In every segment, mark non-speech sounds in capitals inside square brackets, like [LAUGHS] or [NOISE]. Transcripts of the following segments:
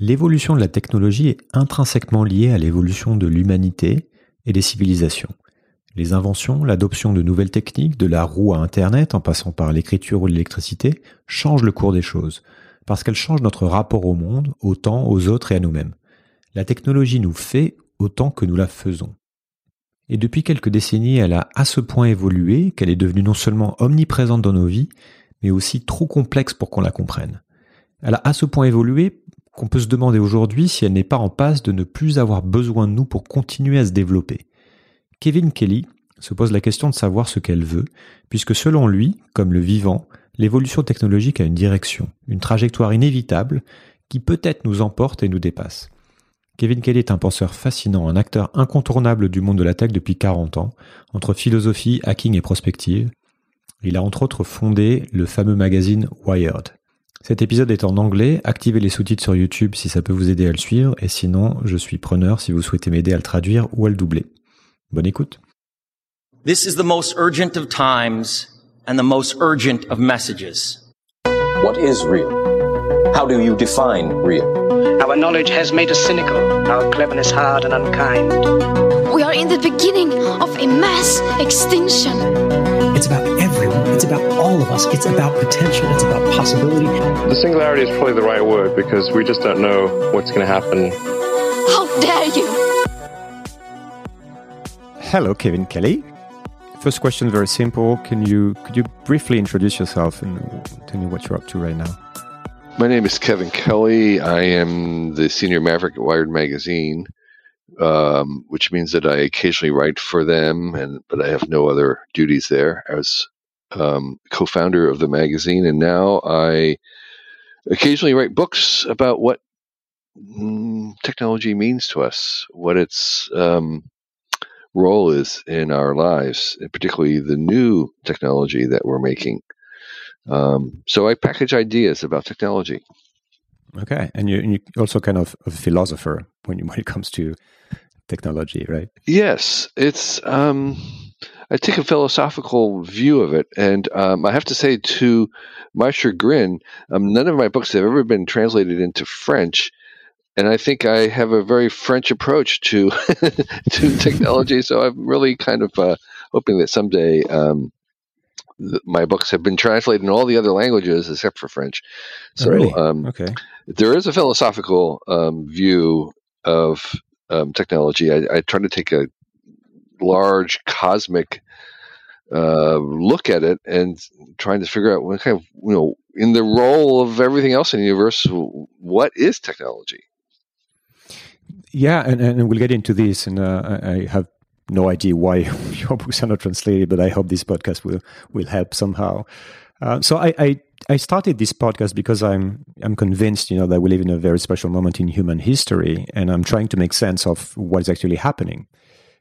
L'évolution de la technologie est intrinsèquement liée à l'évolution de l'humanité et des civilisations. Les inventions, l'adoption de nouvelles techniques, de la roue à Internet en passant par l'écriture ou l'électricité, changent le cours des choses, parce qu'elles changent notre rapport au monde, au temps, aux autres et à nous-mêmes. La technologie nous fait autant que nous la faisons. Et depuis quelques décennies, elle a à ce point évolué qu'elle est devenue non seulement omniprésente dans nos vies, mais aussi trop complexe pour qu'on la comprenne. Elle a à ce point évolué qu'on peut se demander aujourd'hui si elle n'est pas en passe de ne plus avoir besoin de nous pour continuer à se développer. Kevin Kelly se pose la question de savoir ce qu'elle veut, puisque selon lui, comme le vivant, l'évolution technologique a une direction, une trajectoire inévitable qui peut-être nous emporte et nous dépasse. Kevin Kelly est un penseur fascinant, un acteur incontournable du monde de la tech depuis 40 ans, entre philosophie, hacking et prospective. Il a entre autres fondé le fameux magazine Wired. Cet épisode est en anglais, activez les sous-titres sur YouTube si ça peut vous aider à le suivre, et sinon, je suis preneur si vous souhaitez m'aider à le traduire ou à le doubler. Bonne écoute. This is the most urgent of times and the most urgent of messages. What is real? How do you define real? Our knowledge has made us cynical, our cleverness hard and unkind. We are in the beginning of a mass extinction. It's about all of us. It's about potential. It's about possibility. The singularity is probably the right word because we just don't know what's going to happen. How dare you! Hello, Kevin Kelly. First question, very simple. Can you could you briefly introduce yourself and tell me what you're up to right now? My name is Kevin Kelly. I am the senior maverick at Wired Magazine, um, which means that I occasionally write for them, and but I have no other duties there. I was um, co-founder of the magazine, and now I occasionally write books about what mm, technology means to us, what its um, role is in our lives, and particularly the new technology that we're making. Um, so I package ideas about technology. Okay, and you, and you also kind of a philosopher when you, [LAUGHS] when it comes to technology, right? Yes, it's. Um, I take a philosophical view of it, and um, I have to say, to my chagrin, um, none of my books have ever been translated into French, and I think I have a very French approach to [LAUGHS] to technology. So I'm really kind of uh, hoping that someday um, th- my books have been translated in all the other languages except for French. So Oh, really? um, Okay. there is a philosophical um, view of um, technology. I, I try to take a large cosmic uh, look at it and trying to figure out what kind of you know in the role of everything else in the universe, what is technology? Yeah, and, and we'll get into this, and uh, I have no idea why [LAUGHS] your books are not translated, but I hope this podcast will will help somehow. Uh, so I, I I started this podcast because I'm I'm convinced, you know, that we live in a very special moment in human history, and I'm trying to make sense of what is actually happening.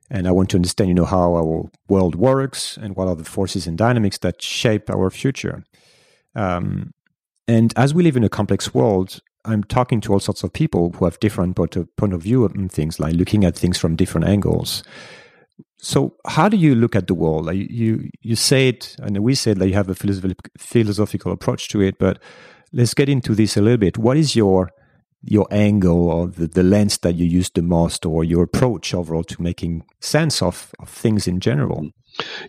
And I want to understand, you know, how our world works and what are the forces and dynamics that shape our future. Um, and as we live in a complex world, I'm talking to all sorts of people who have different point of, point of view on things, like looking at things from different angles. So, how do you look at the world? Like you, you say it, and we said that you have a philosophical approach to it. But let's get into this a little bit. What is your your angle or the, the lens that you use the most, or your approach overall to making sense of, of things in general?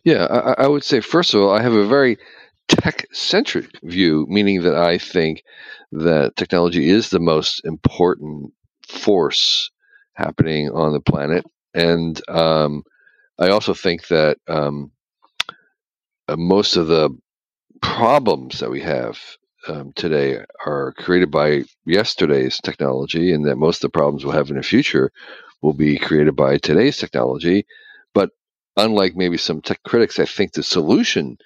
Yeah, I, I would say first of all, I have a very tech centric view, meaning that I think that technology is the most important force happening on the planet, and um, I also think that um, uh, most of the problems that we have um, today are created by yesterday's technology, and that most of the problems we'll have in the future will be created by today's technology. But unlike maybe some tech critics, I think the solution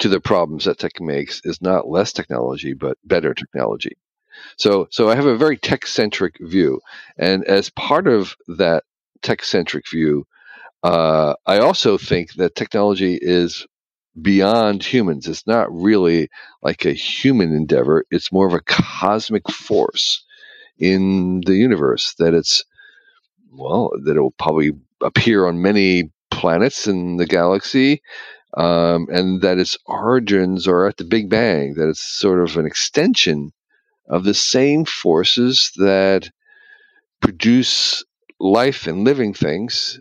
to the problems that tech makes is not less technology, but better technology. So, so I have a very tech centric view, and as part of that tech centric view, uh, I also think that technology is beyond humans. It's not really like a human endeavor. It's more of a cosmic force in the universe. That it's well, that it will probably appear on many planets in the galaxy, um, and that its origins are at the Big Bang. That it's sort of an extension of the same forces that produce life and living things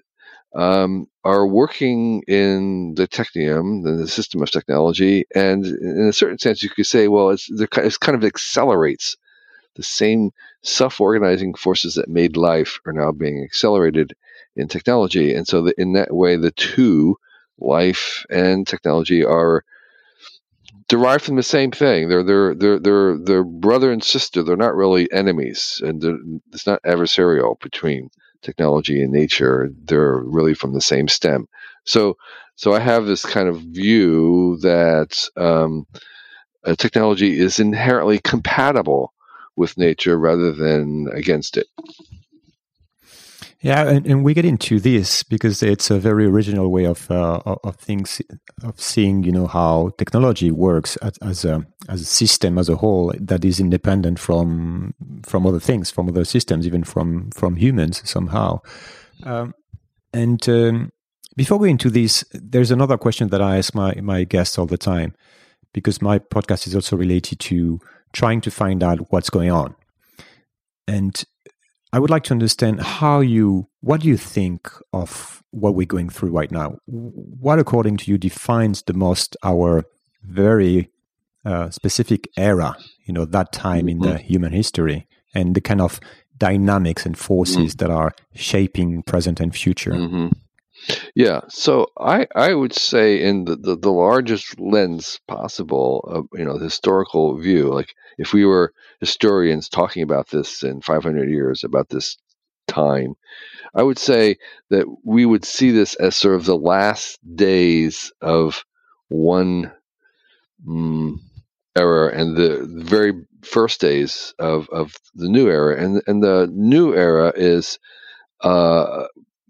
um, are working in the technium, the system of technology, and in a certain sense, you could say, well, it's, it's kind of accelerates the same self-organizing forces that made life are now being accelerated in technology, and so the, in that way, the two, life and technology, are derived from the same thing. They're they're they're they're they're brother and sister. They're not really enemies, and it's not adversarial between technology and nature. They're really from the same stem. So so I have this kind of view that um, technology is inherently compatible with nature rather than against it. Yeah, and, and we get into this because it's a very original way of uh, of things of seeing, you know, how technology works as, as, a as a system as a whole that is independent from from other things, from other systems, even from from humans somehow. Um, and um, before going into this, there's another question that I ask my my guests all the time because my podcast is also related to trying to find out what's going on. And I would like to understand how you, what do you think of what we're going through right now? What, according to you, defines the most our very uh, specific era, you know, that time mm-hmm. in the mm-hmm. human history and the kind of dynamics and forces mm-hmm. that are shaping present and future? Mm-hmm. Yeah, so I I would say in the, the, the largest lens possible, of, you know, historical view, like if we were historians talking about this in 500 years about this time, I would say that we would see this as sort of the last days of one mm, era and the very first days of, of the new era. And and the new era is uh,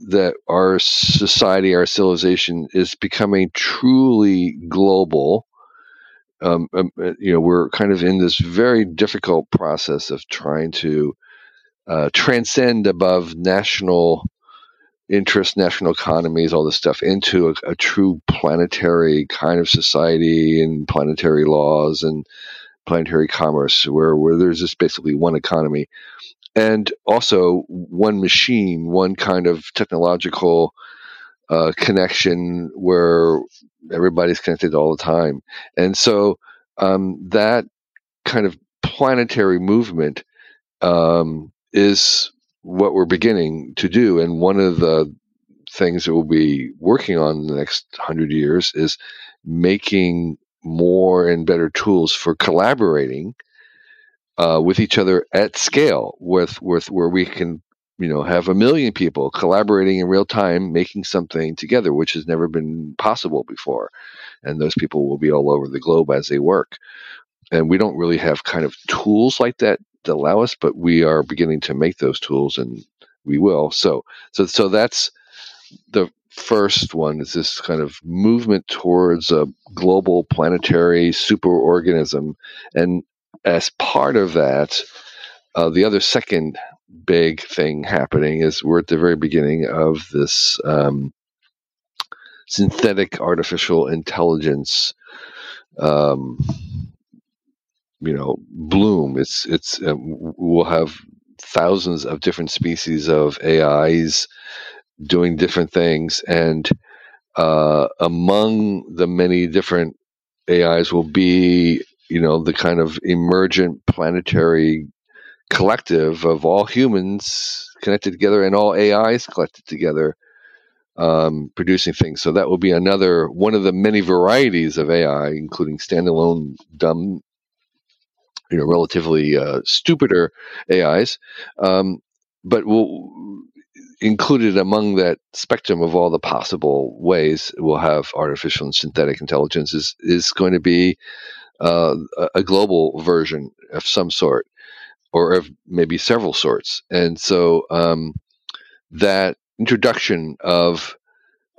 that our society, our civilization is becoming truly global. Um, um, uh, you know, we're kind of in this very difficult process of trying to uh, transcend above national interests, national economies, all this stuff, into a, a, true planetary kind of society and planetary laws and planetary commerce, where where there's just basically one economy and also one machine, one kind of technological uh, connection where everybody's connected all the time. And so um, that kind of planetary movement um, is what we're beginning to do. And one of the things that we'll be working on in the next hundred years is making more and better tools for collaborating uh, with each other at scale, with with where we can you know have a million people collaborating in real time, making something together, which has never been possible before, and those people will be all over the globe as they work. And we don't really have kind of tools like that that allow us, but we are beginning to make those tools, and we will. So so so that's the first one is this kind of movement towards a global planetary superorganism and as part of that, uh, the other second big thing happening is we're at the very beginning of this um, synthetic artificial intelligence. Um, you know, bloom. It's it's uh, we'll have thousands of different species of AIs doing different things, and uh, among the many different AIs will be you know the kind of emergent planetary collective of all humans connected together and all AIs collected together, um, producing things. So that will be another one of the many varieties of AI, including standalone dumb, you know, relatively uh, stupider AIs. Um, but we'll included among that spectrum of all the possible ways we'll have artificial and synthetic intelligence is, is going to be uh, a global version of some sort, or of maybe several sorts. And so um, that introduction of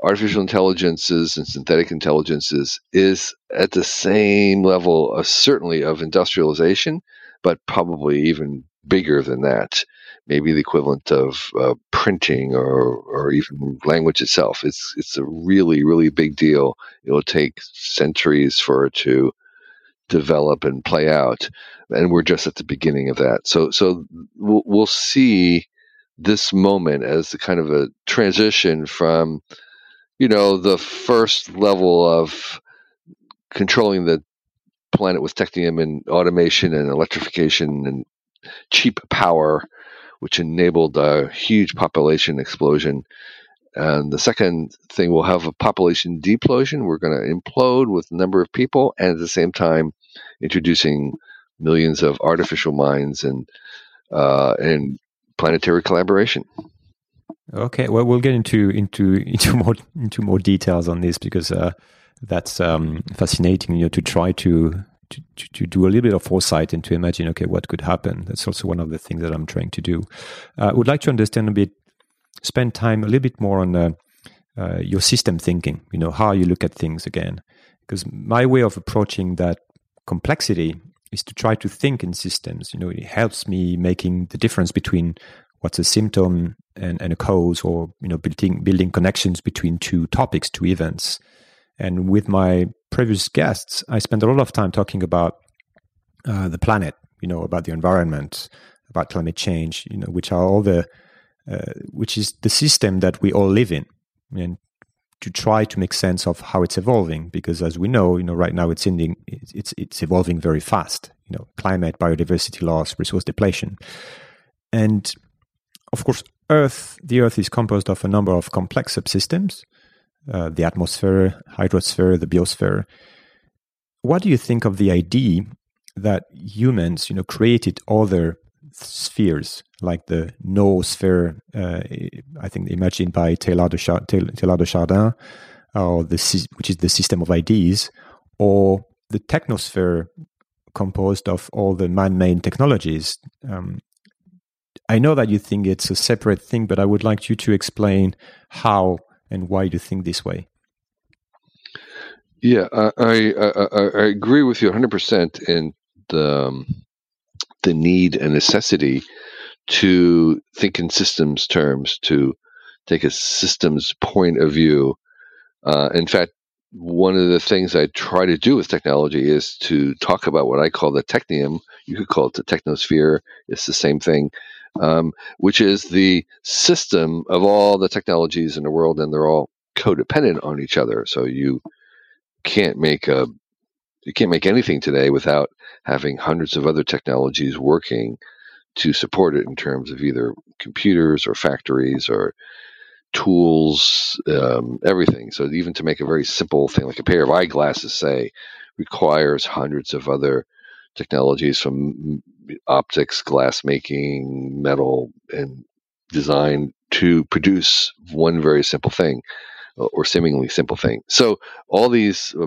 artificial intelligences and synthetic intelligences is at the same level, of, certainly, of industrialization, but probably even bigger than that. Maybe the equivalent of uh, printing or, or even language itself. It's it's a really really big deal. It will take centuries for it to develop and play out, and we're just at the beginning of that. So so we'll, we'll see this moment as the kind of a transition from you know the first level of controlling the planet with technium and automation and electrification and cheap power which enabled a huge population explosion and the second thing we'll have a population deplosion we're going to implode with a number of people and at the same time introducing millions of artificial minds and uh, and planetary collaboration. Okay, well, we'll get into into [LAUGHS] into more into more details on this because uh, that's um, fascinating. You know, to try to, to to do a little bit of foresight and to imagine, okay, what could happen. That's also one of the things that I'm trying to do. Uh, I would like to understand a bit, spend time a little bit more on uh, uh, your system thinking. You know, how you look at things again, because my way of approaching that complexity is to try to think in systems. You know, it helps me making the difference between what's a symptom and, and a cause, or you know, building building connections between two topics, two events. And with my previous guests, I spent a lot of time talking about uh, the planet, you know, about the environment, about climate change, you know, which are all the uh, which is the system that we all live in, and to try to make sense of how it's evolving because as we know you know right now it's ending it's it's evolving very fast you know climate biodiversity loss resource depletion. And of course earth the earth is composed of a number of complex subsystems uh, the atmosphere hydrosphere the biosphere. What do you think of the idea that humans you know created other spheres like the noosphere, uh, I think imagined by Teilhard de, Chardin, or the, which is the system of ideas, or the technosphere composed of all the man-made technologies. Um, I know that you think it's a separate thing, but I would like you to explain how and why you think this way. Yeah, I I, I, I agree with you 100% in the um, the need and necessity to think in systems terms, to take a systems point of view. Uh, in fact, one of the things I try to do with technology is to talk about what I call the technium. You could call it the technosphere. It's the same thing, um, which is the system of all the technologies in the world, and they're all codependent on each other. So you can't make a you can't make anything today without having hundreds of other technologies working to support it in terms of either computers or factories or tools, um, everything. So even to make a very simple thing like a pair of eyeglasses, say, requires hundreds of other technologies from optics, glass making, metal, and design to produce one very simple thing or seemingly simple thing. So all these uh,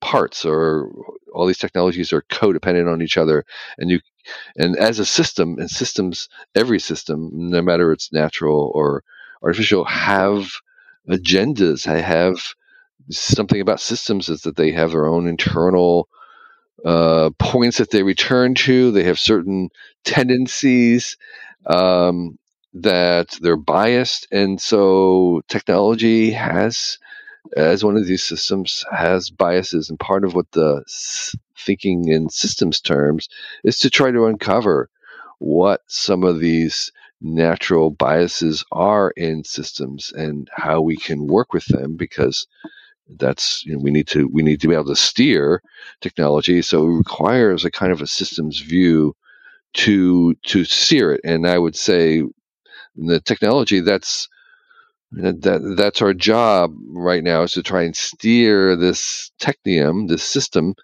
parts or all these technologies are codependent on each other and you and as a system and systems every system no matter it's natural or artificial have agendas. I have something about systems is that they have their own internal uh, points that they return to. They have certain tendencies um, that they're biased and so technology has as one of these systems has biases and part of what the thinking in systems terms is to try to uncover what some of these natural biases are in systems and how we can work with them because that's you know, we need to we need to be able to steer technology so it requires a kind of a systems view to to steer it. And i would say the technology that's that that's our job right now is to try and steer this technium, this system,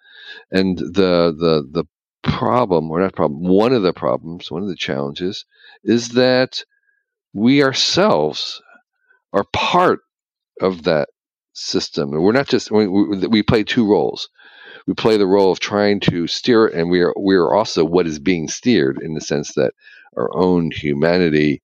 and the the the problem or not problem. One of the problems, one of the challenges, is that we ourselves are part of that system, and we're not just we, we, we play two roles. We play the role of trying to steer it, and we are we are also what is being steered in the sense that our own humanity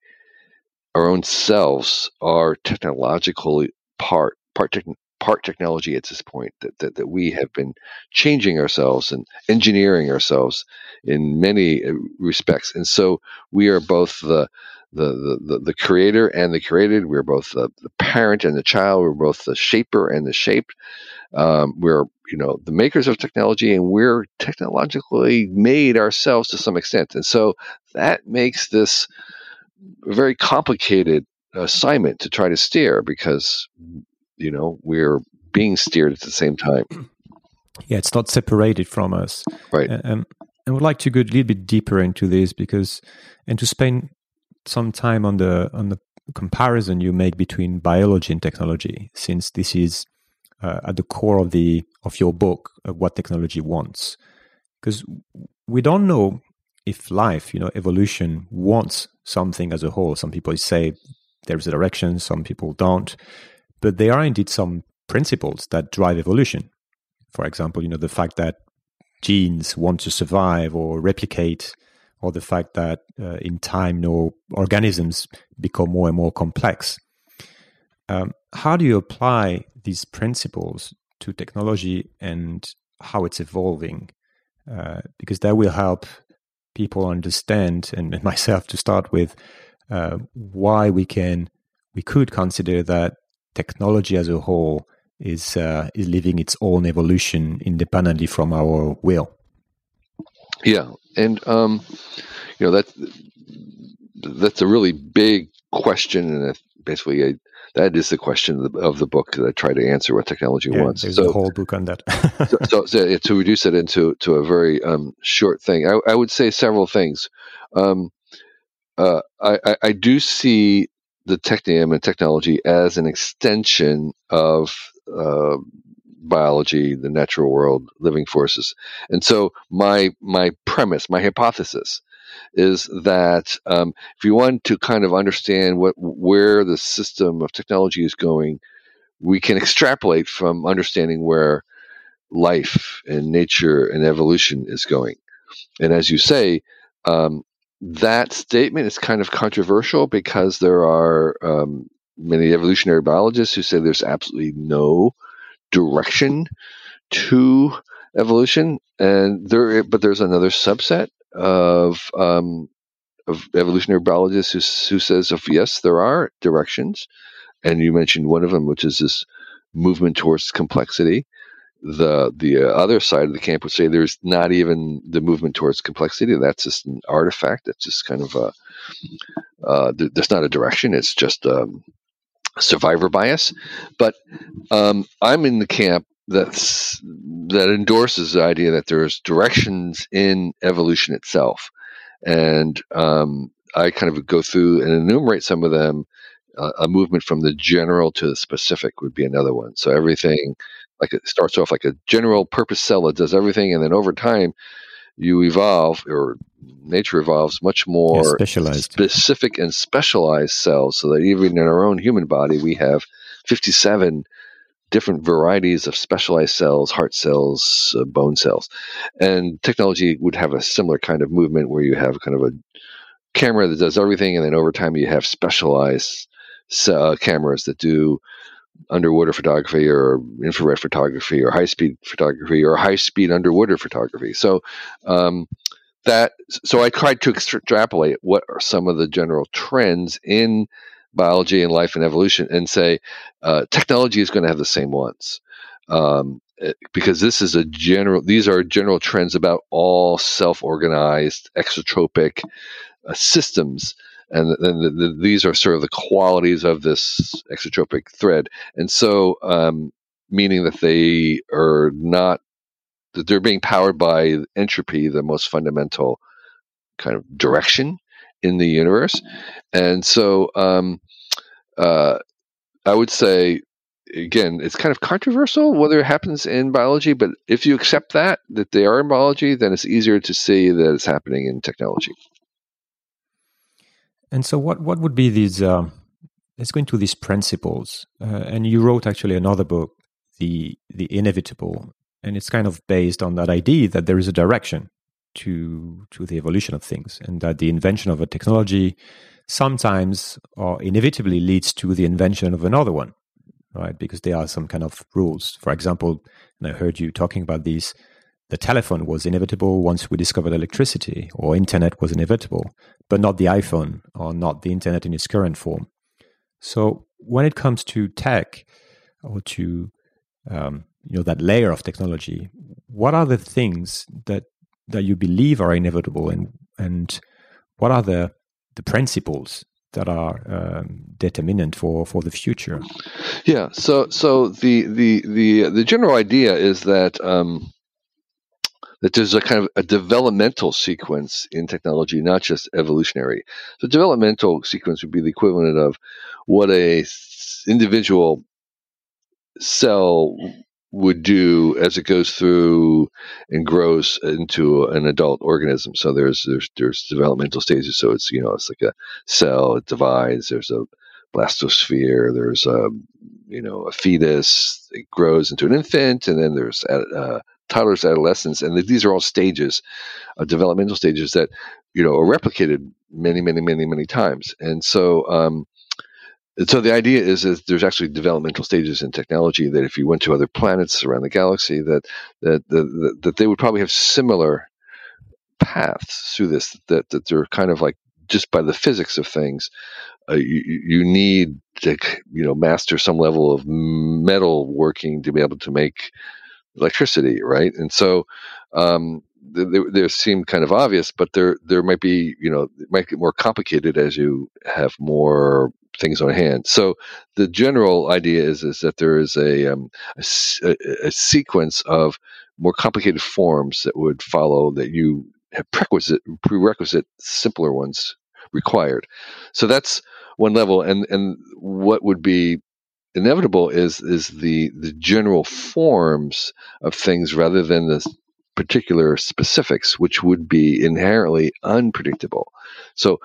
our own selves are technologically part part part technology at this point that, that that we have been changing ourselves and engineering ourselves in many uh, respects and so we are both the the, the, the creator and the created. We're both the, the parent and the child. We're both the shaper and the shaped. Um, we're you know the makers of technology and we're technologically made ourselves to some extent and so that makes this a very complicated assignment to try to steer because you know we're being steered at the same time. Yeah it's not separated from us. Right. And i would like to go a little bit deeper into this because and to spend some time on the on the comparison you make between biology and technology since this is uh, at the core of the of your book uh, what technology wants. Because we don't know if life you know evolution wants something as a whole some people say there's a direction some people don't but there are indeed some principles that drive evolution. For example you know the fact that genes want to survive or replicate or the fact that uh, in time you know, organisms become more and more complex. Um, how do you apply these principles to technology and how it's evolving? Uh, because that will help people understand and myself to start with uh, why we can we could consider that technology as a whole is uh, is living its own evolution independently from our will. Yeah and um, you know that that's a really big question and basically a that is the question of the, of the, book that I try to answer what technology yeah, wants. There's so, a whole book on that. so, so, so, to reduce it into to a very um, short thing, I, I, would say several things. Um, uh, I, I, do see the technium and technology as an extension of uh, biology, the natural world, living forces, and so my my premise, my hypothesis is that um, if you want to kind of understand what where the system of technology is going, we can extrapolate from understanding where life and nature and evolution is going. And as you say, um, that statement is kind of controversial because there are um, many evolutionary biologists who say there's absolutely no direction to evolution, and there, but there's another subset of um, of evolutionary biologists who, who says if yes there are directions and you mentioned one of them which is this movement towards complexity the the uh, other side of the camp would say there's not even the movement towards complexity that's just an artifact that's just kind of a uh, th- there's not a direction it's just um, survivor bias but um, i'm in the camp that's that endorses the idea that there's directions in evolution itself, and um, I kind of go through and enumerate some of them. Uh, a movement from the general to the specific would be another one. So everything, like it starts off like a general purpose cell that does everything, and then over time you evolve or nature evolves much more yeah, specialized specific and specialized cells so that even in our own human body we have 57 different varieties of specialized cells, heart cells, uh, bone cells. And technology would have a similar kind of movement where you have kind of a camera that does everything, and then over time you have specialized uh, cameras that do underwater photography or infrared photography or high speed photography or high speed underwater photography. So, um, that so I tried to extrapolate what are some of the general trends in biology and life and evolution and say uh, technology is going to have the same ones. Um, eh, because this is a general these are general trends about all self-organized exotropic uh, systems. And, and the, the, these are sort of the qualities of this exotropic thread. And so um, meaning that they are not that they're being powered by entropy the most fundamental kind of direction in the universe. And so um, uh, I would say, again, it's kind of controversial whether it happens in biology, but if you accept that, that they are in biology, then it's easier to see that it's happening in technology. And so, what, what would be these? Uh, let's go into these principles. Uh, and you wrote actually another book, the the inevitable, and it's kind of based on that idea that there is a direction to to the evolution of things, and that the invention of a technology sometimes or inevitably leads to the invention of another one, right? Because there are some kind of rules. For example, and I heard you talking about these. The telephone was inevitable once we discovered electricity, or internet was inevitable, but not the iPhone or not the internet in its current form. So when it comes to tech or to um, you know that layer of technology, what are the things that that you believe are inevitable, and and what are the the principles that are um, determinant for for the future? Yeah. So so the the the the general idea is that. Um, that there's a kind of a developmental sequence in technology, not just evolutionary. The developmental sequence would be the equivalent of what a individual cell would do as it goes through and grows into an adult organism. So there's there's there's developmental stages. So it's you know it's like a cell it divides. There's a blastosphere. There's a you know a fetus. It grows into an infant, and then there's uh, toddlers, adolescence, and these are all stages, uh, developmental stages that you know are replicated many, many, many, many times. And so um, so the idea is that there's actually developmental stages in technology that if you went to other planets around the galaxy that that that, that they would probably have similar paths through this that that they're kind of like just by the physics of things uh, you, you need to you know master some level of metal working to be able to make electricity right? And so um, they, they, seem kind of obvious, but there there might be you know it might get more complicated as you have more things on hand. So the general idea is is that there is a, um, a, a, sequence of more complicated forms that would follow that you have prerequisite prerequisite simpler ones required. So that's one level, and and what would be inevitable is is the the general forms of things rather than the particular specifics, which would be inherently unpredictable. So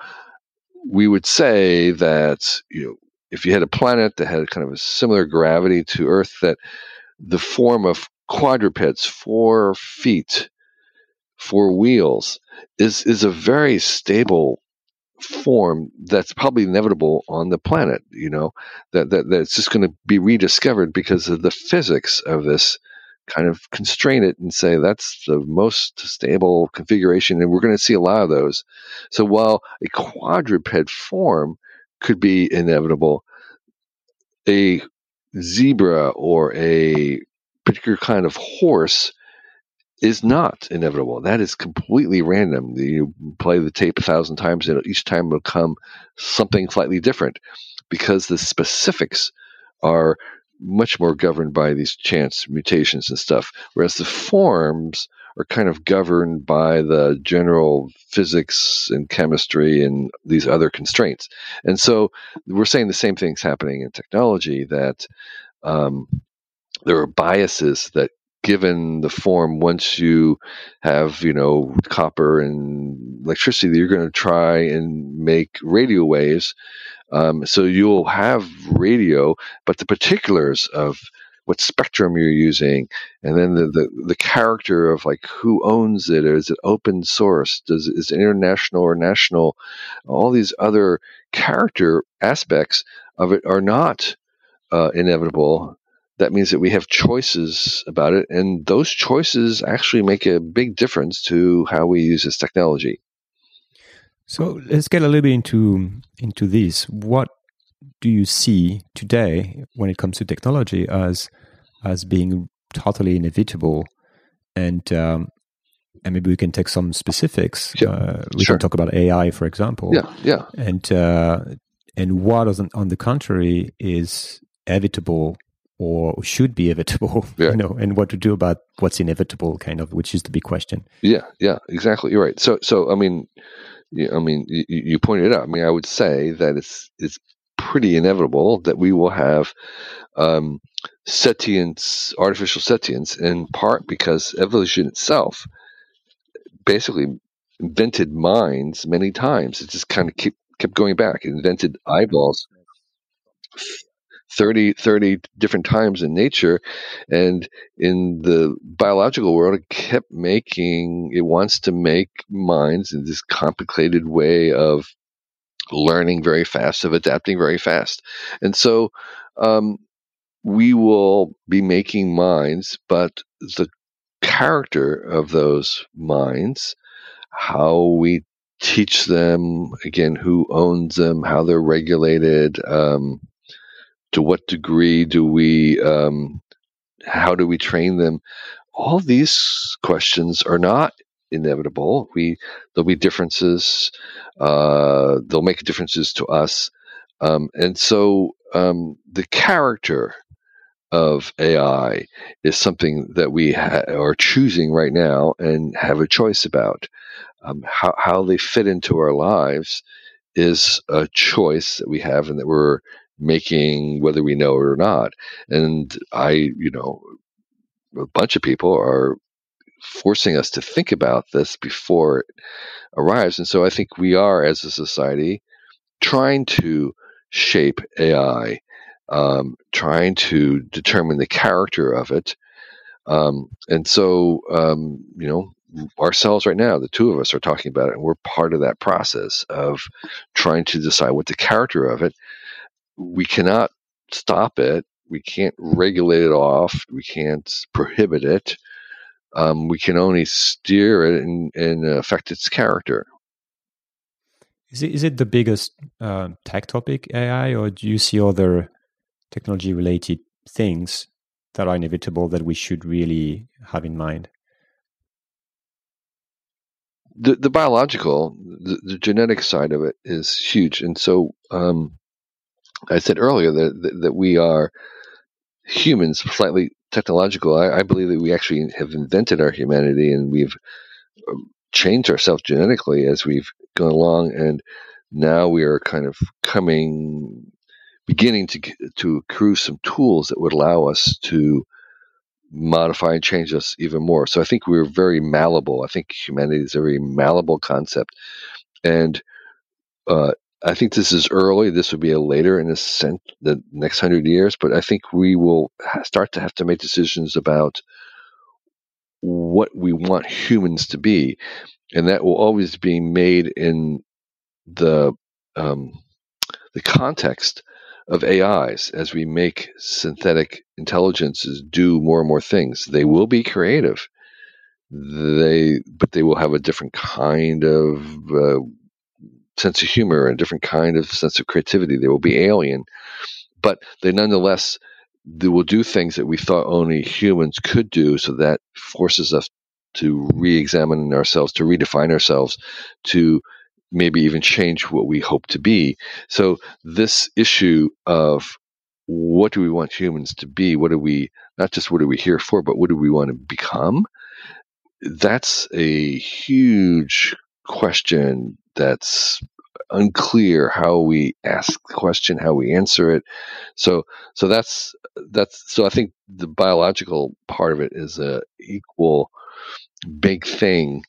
we would say that you know if you had a planet that had kind of a similar gravity to Earth, that the form of quadrupeds, four feet, four wheels, is is a very stable form that's probably inevitable on the planet. You know that that that's just going to be rediscovered because of the physics of this kind of constrain it and say that's the most stable configuration, and we're going to see a lot of those. So while a quadruped form could be inevitable, a zebra or a particular kind of horse is not inevitable. That is completely random. You play the tape a thousand times, and each time will come something slightly different because the specifics are much more governed by these chance mutations and stuff, whereas the forms are kind of governed by the general physics and chemistry and these other constraints. And so we're saying the same thing's happening in technology that um, there are biases that given the form once you have you know copper and electricity you're going to try and make radio waves um, so you'll have radio, but the particulars of what spectrum you're using, and then the, the, the character of like who owns it, is it open source, does is it international or national, all these other character aspects of it are not uh, inevitable. That means that we have choices about it, and those choices actually make a big difference to how we use this technology. So let's get a little bit into into this. What do you see today when it comes to technology as as being totally inevitable? And um, and maybe we can take some specifics. Yeah, uh, we sure. can talk about AI, for example. Yeah, yeah. And uh, and what, on, on the contrary, is evitable or should be evitable, [LAUGHS] yeah. you know, and what to do about what's inevitable, kind of, which is the big question. Yeah, yeah, exactly. You're right. So, so I mean, I mean, you, you pointed it out. I mean, I would say that it's it's pretty inevitable that we will have um, sentience, artificial sentience, in part because evolution itself basically invented minds many times. It just kind of kept kept going back. It invented eyeballs 30, 30 different times in nature. And in the biological world, it kept making, it wants to make minds in this complicated way of learning very fast, of adapting very fast. And so um, we will be making minds, but the character of those minds, how we teach them, again, who owns them, how they're regulated, um, to what degree do we um, How do we train them? All these questions are not inevitable. We there'll be differences. Uh, they'll make differences to us, um, and so um, the character of AI is something that we ha- are choosing right now and have a choice about. Um, how how they fit into our lives is a choice that we have and that we're making whether we know it or not. And I, you know, a bunch of people are forcing us to think about this before it arrives. And so I think we are, as a society, trying to shape AI, um, trying to determine the character of it. Um, and so, um, you know, ourselves right now, the two of us are talking about it, and we're part of that process of trying to decide what the character of it. We cannot stop it. We can't regulate it off. We can't prohibit it. Um, we can only steer it and, and affect its character. Is it, is it the biggest uh, tech topic, AI, or do you see other technology related things that are inevitable that we should really have in mind? The, the biological, the, the genetic side of it is huge. And so um, I said earlier that, that, that we are humans slightly technological. I, I, believe that we actually have invented our humanity and we've um, changed ourselves genetically as we've gone along, and now we are kind of coming, beginning to to accrue some tools that would allow us to modify and change us even more. So I think we're very malleable. I think humanity is a very malleable concept, and uh, I think this is early. This would be a later in the, cent- the next hundred years, but I think we will start to have to make decisions about what we want humans to be, and that will always be made in the um, the context of AIs as we make synthetic intelligences do more and more things. They will be creative. They, but they will have a different kind of uh, sense of humor and a different kind of sense of creativity. They will be alien, but they nonetheless they will do things that we thought only humans could do. So that forces us to re-examine ourselves, to redefine ourselves, to maybe even change what we hope to be. So this issue of what do we want humans to be? What do we not just what are we here for, but what do we want to become? That's a huge question that's unclear how we ask the question, how we answer it. So, so that's that's so I think the biological part of it is a equal big thing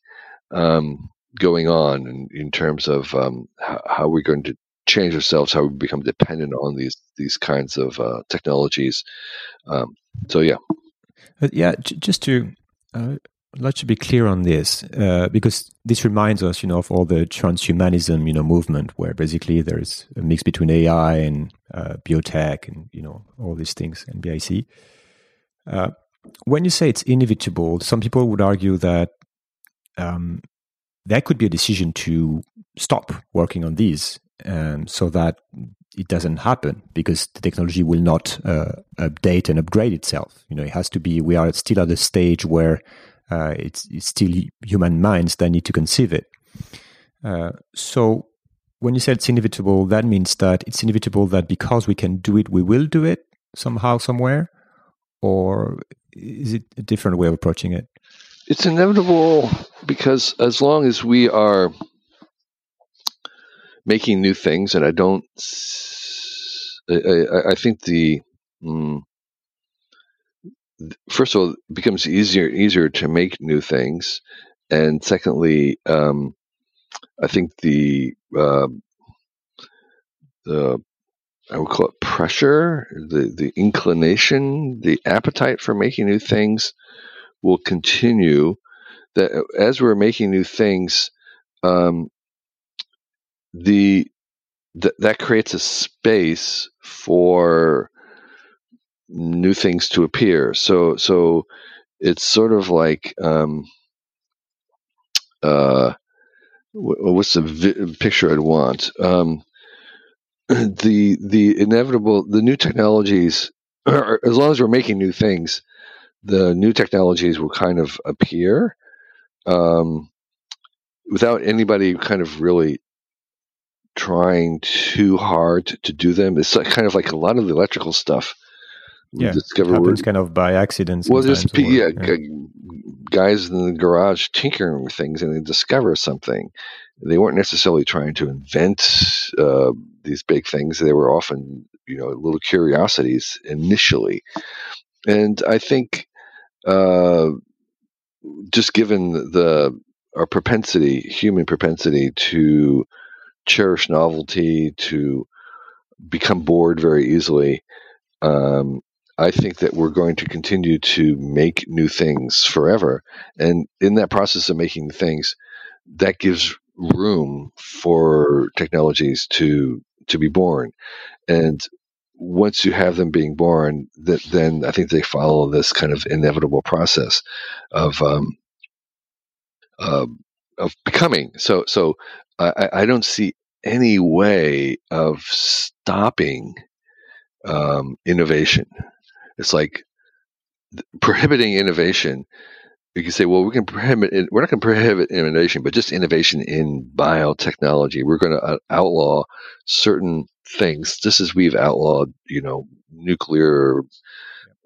um, going on in, in terms of um, how, how, we're going to change ourselves, how we become dependent on these these kinds of uh, technologies. Um, so, yeah, uh, yeah. J- just to uh, let's to be clear on this uh, because this reminds us, you know, of all the transhumanism, you know, movement where basically there's a mix between AI and uh, biotech and you know all these things and BIC. Uh, when you say it's inevitable, some people would argue that um, there could be a decision to stop working on these, um, so that it doesn't happen because the technology will not uh, update and upgrade itself. You know, it has to be. We are still at the stage where uh, it's, it's, still human minds that need to conceive it. Uh, so when you say it's inevitable, that means that it's inevitable that because we can do it, we will do it somehow, somewhere, or is it a different way of approaching it? It's inevitable because as long as we are making new things, and I don't, I, I think the mm, first of all, it becomes easier easier to make new things, and secondly, um, I think the uh, the I would call it pressure, the the inclination, the appetite for making new things will continue. That as we're making new things, um, the th- that creates a space for new things to appear. So so it's sort of like um, uh, what's the vi- picture I'd want? Um, [CLEARS THROAT] the the inevitable the new technologies, [CLEARS THROAT] as long as we're making new things, the new technologies will kind of appear um, without anybody kind of really trying too hard to do them. It's kind of like a lot of the electrical stuff. We yeah, discover happens kind of by accident. Well, there's yeah, yeah, guys in the garage tinkering with things, and they discover something. They weren't necessarily trying to invent uh, these big things. They were often, you know, little curiosities initially, and I think uh, just given the our propensity, human propensity to cherish novelty, to become bored very easily. Um, I think that we're going to continue to make new things forever. And in that process of making things, that gives room for technologies to to be born. And once you have them being born, that then I think they follow this kind of inevitable process of um, uh, of becoming. So so I, I don't see any way of stopping um, innovation. It's like prohibiting innovation. You can say, well, we can prohibit. We're not going to prohibit innovation, but just innovation in biotechnology. We're going to uh, outlaw certain things, just as we've outlawed, you know, nuclear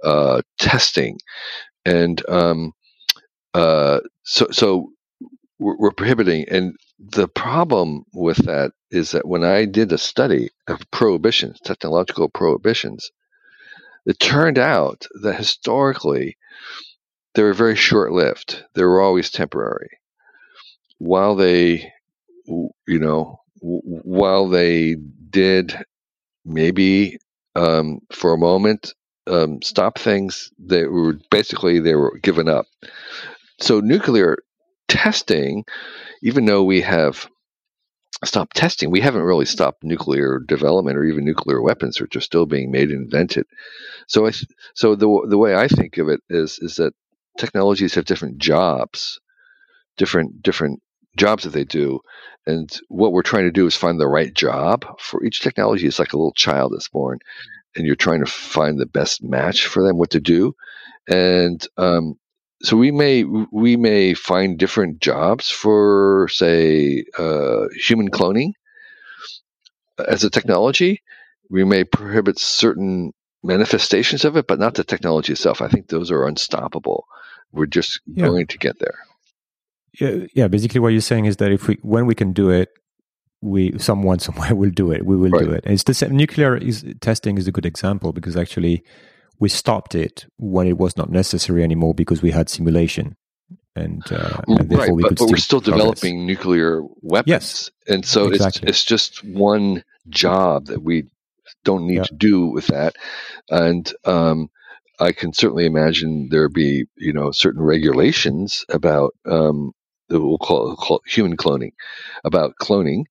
uh, testing, and um, uh, so so we're, we're prohibiting. And the problem with that is that when I did a study of prohibitions, technological prohibitions, it turned out that historically they were very short lived. They were always temporary. While they, you know, while they did maybe um, for a moment um, stop things, they were basically they were given up. So nuclear testing, even though we have stopped testing, we haven't really stopped nuclear development or even nuclear weapons, which are still being made and invented. So I, so the the way I think of it is is that technologies have different jobs, different different jobs that they do, and what we're trying to do is find the right job for each technology. It's like a little child that's born, and you're trying to find the best match for them, what to do, and um, so we may we may find different jobs for say uh, human cloning as a technology. We may prohibit certain manifestations of it, but not the technology itself. I think those are unstoppable. We're just yeah. going to get there. Yeah, yeah. Basically, what you're saying is that if we when we can do it, we someone [LAUGHS] somewhere will do it. We will right. do it. And it's the same. Nuclear is, testing is a good example because actually we stopped it when it was not necessary anymore because we had simulation and, uh, and right, we but, but we're still progress. developing nuclear weapons. Yes, and so exactly. it's it's just one job that we don't need yeah. to do with that, and um, I can certainly imagine there be you know certain regulations about um, that we'll call, call human cloning, about cloning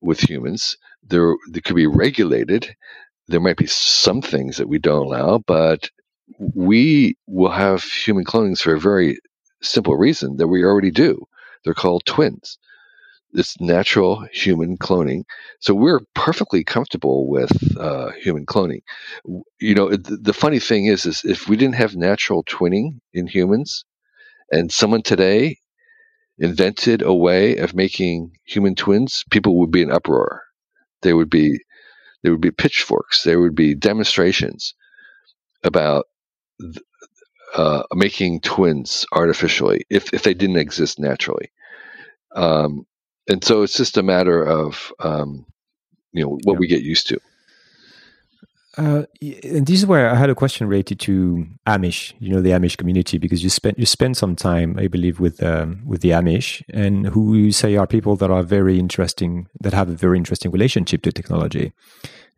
with humans. There, there could be regulated there might be some things that we don't allow, but we will have human clonings for a very simple reason that we already do. They're called twins. It's natural human cloning. So we're perfectly comfortable with uh, human cloning. You know, the, the funny thing is, is if we didn't have natural twinning in humans, and someone today invented a way of making human twins, people would be in uproar. They would be there would be pitchforks. There would be demonstrations about uh, making twins artificially if, if they didn't exist naturally. Um, and so it's just a matter of um, you know what yeah. we get used to. Uh, and this is where I had a question related to Amish, you know, the Amish community, because you spent you spent some time, I believe, with um, with the Amish, and who you say are people that are very interesting, that have a very interesting relationship to technology.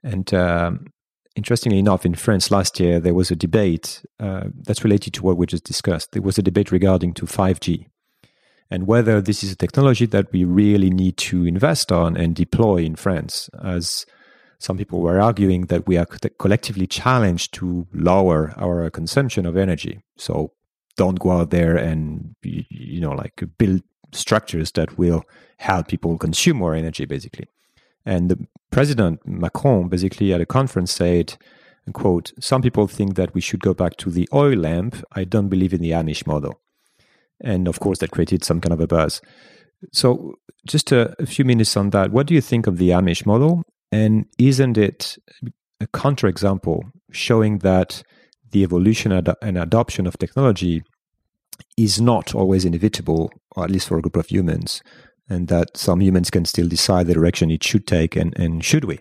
And um, interestingly enough, in France last year, there was a debate uh, that's related to what we just discussed. There was a debate regarding to 5G and whether this is a technology that we really need to invest on and deploy in France, as some people were arguing that we are collectively challenged to lower our consumption of energy. So don't go out there and you know like build structures that will help people consume more energy, basically. And the president Macron basically at a conference said, quote, some people think that we should go back to the oil lamp. I don't believe in the Amish model. And of course, that created some kind of a buzz. So, just a, a few minutes on that. What do you think of the Amish model? And isn't it a counterexample showing that the evolution ad- and adoption of technology is not always inevitable, or at least for a group of humans, and that some humans can still decide the direction it should take, and, and should we?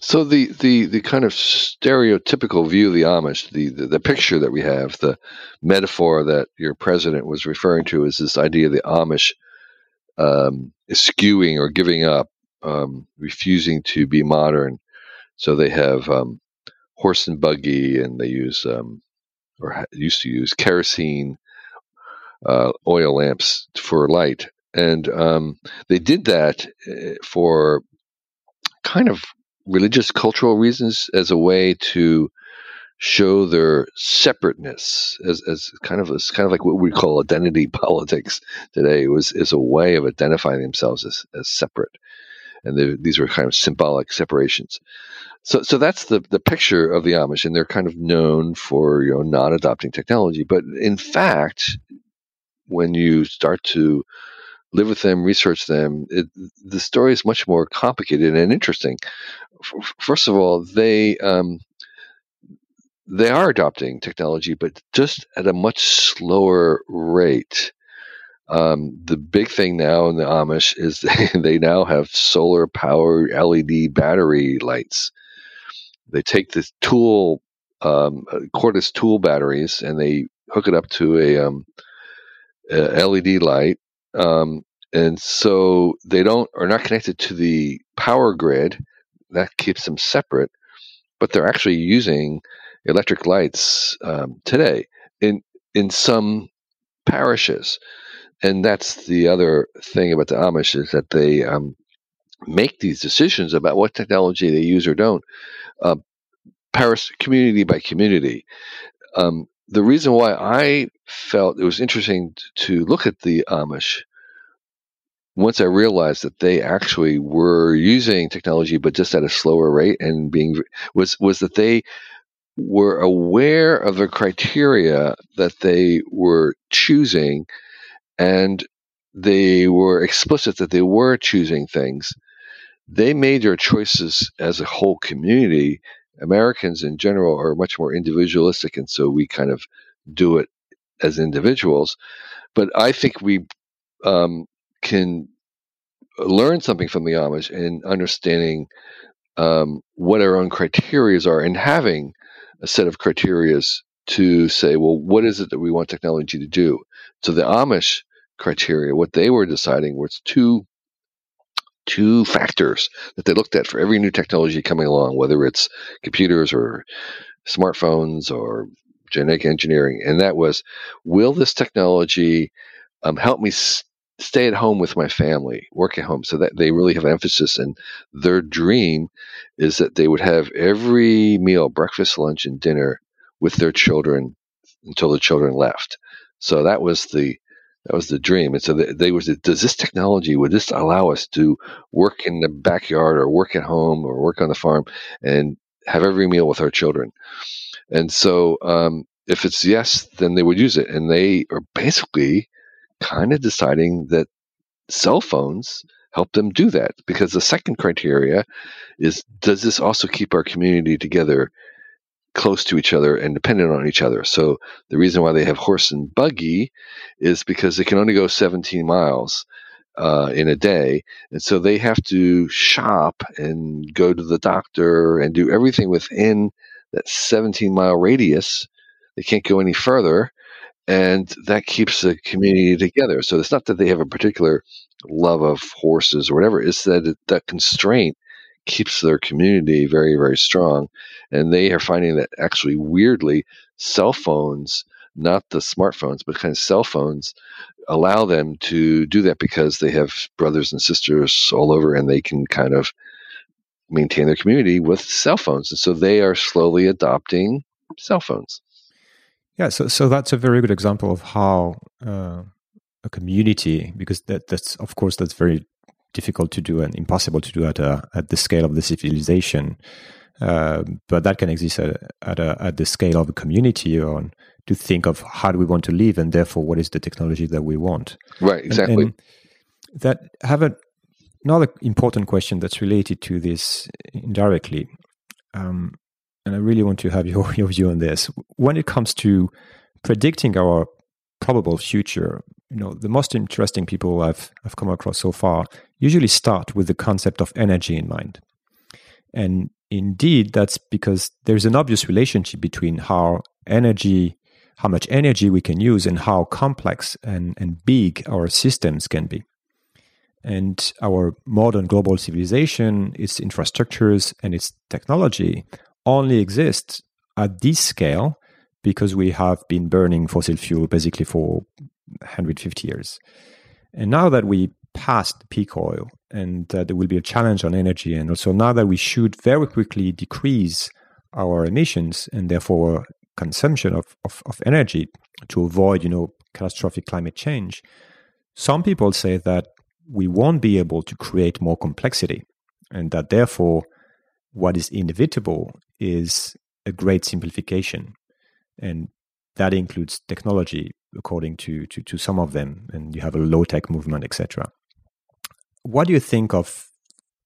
So the, the, the kind of stereotypical view of the Amish, the, the, the picture that we have, the metaphor that your president was referring to, is this idea of the Amish um, skewing or giving up, um, refusing to be modern. So they have um, horse and buggy, and they use um, or used to use kerosene uh, oil lamps for light, and um, they did that eh, for kind of religious cultural reasons as a way to show their separateness as, as kind of as kind of like what we call identity [LAUGHS] politics today was is a way of identifying themselves as, as separate. And these were kind of symbolic separations. So so that's the the picture of the Amish and they're kind of known for you know not adopting technology. But in fact when you start to live with them, research them. It, the story is much more complicated and interesting. First of all, they um, they are adopting technology, but just at a much slower rate. Um, the big thing now in the Amish is they, [LAUGHS] they now have solar powered LED battery lights. They take the tool, um, cordless tool batteries, and they hook it up to a, um, a LED light, um, and so they don't are not connected to the power grid. That keeps them separate, but they're actually using electric lights um, today in in some parishes, and that's the other thing about the Amish is that they um, make these decisions about what technology they use or don't, uh, parish community by community. Um, the reason why I felt it was interesting to look at the Amish once I realized that they actually were using technology, but just at a slower rate, and being was was that they were aware of the criteria that they were choosing, and they were explicit that they were choosing things. They made their choices as a whole community. Americans in general are much more individualistic, and so we kind of do it as individuals. But I think we um, can learn something from the Amish in understanding um, what our own criterias are and having a set of criterias to say, well, what is it that we want technology to do? So the Amish criteria, what they were deciding was two two factors that they looked at for every new technology coming along, whether it's computers or smartphones or genetic engineering, and that was, will this technology um, help me stay at home with my family, work at home, so that they really have emphasis. And their dream is that they would have every meal, breakfast, lunch, and dinner with their children until the children left. So that was the that was the dream. And so they, they was does this technology would this allow us to work in the backyard or work at home or work on the farm and have every meal with our children? And so um, if it's yes, then they would use it. And they are basically kind of deciding that cell phones help them do that because the second criteria is does this also keep our community together close to each other and dependent on each other so the reason why they have horse and buggy is because they can only go 17 miles uh, in a day and so they have to shop and go to the doctor and do everything within that 17 mile radius they can't go any further and that keeps the community together. So it's not that they have a particular love of horses or whatever; it's that it, that constraint keeps their community very, very strong. And they are finding that actually, weirdly, cell phones, not the smartphones, but kind of cell phones, allow them to do that because they have brothers and sisters all over, and they can kind of maintain their community with cell phones. And so they are slowly adopting cell phones. Yeah, so so that's a very good example of how uh, a community, because that that's of course that's very difficult to do and impossible to do at a, at the scale of the civilization. uh, but that can exist at, at, a, at the scale of a community on to think of how do we want to live and therefore what is the technology that we want. Right, exactly. And, and that have a, another important question that's related to this indirectly. Um, and I really want to have [LAUGHS] your, your view on this. When it comes to predicting our probable future, you know, the most interesting people I've I've come across so far usually start with the concept of energy in mind. And indeed, that's because there's an obvious relationship between how energy, how much energy we can use, and how complex and, and big our systems can be. And our modern global civilization, its infrastructures, and its technology only exist at this scale because we have been burning fossil fuel basically for 150 years. And now that we passed peak oil and uh, there will be a challenge on energy, and also now that we should very quickly decrease our emissions and therefore consumption of, of, of energy to avoid, you know, catastrophic climate change, some people say that we won't be able to create more complexity and that therefore what is inevitable is a great simplification. And that includes technology according to, to, to some of them and you have a low tech movement etc what do you think of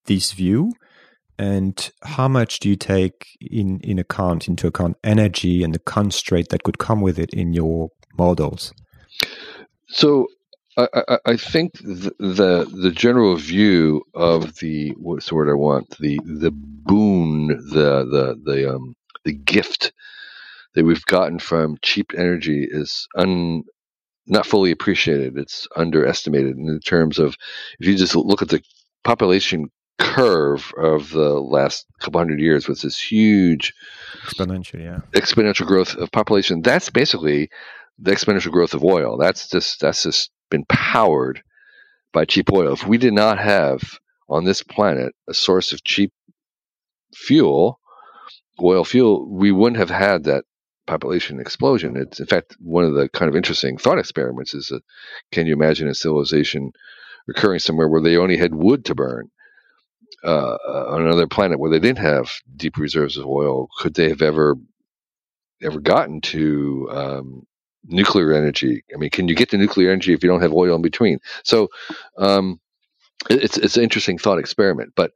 this view? And how much do you take in, in account into account energy and the constraint that could come with it in your models? So I, I, think the, the, the general view of the what's the word I want the the boon the the the um the gift that we've gotten from cheap energy is un not fully appreciated. It's underestimated in terms of if you just look at the population curve of the last couple hundred years with this huge exponential, yeah, exponential growth of population. That's basically the exponential growth of oil. That's just that's just been powered by cheap oil. If we did not have on this planet a source of cheap fuel, oil fuel, we wouldn't have had that population explosion. It's in fact one of the kind of interesting thought experiments is that can you imagine a civilization occurring somewhere where they only had wood to burn? Uh, on another planet where they didn't have deep reserves of oil, could they have ever ever gotten to um, nuclear energy. I mean, can you get to nuclear energy if you don't have oil in between? So um, it's it's an interesting thought experiment, but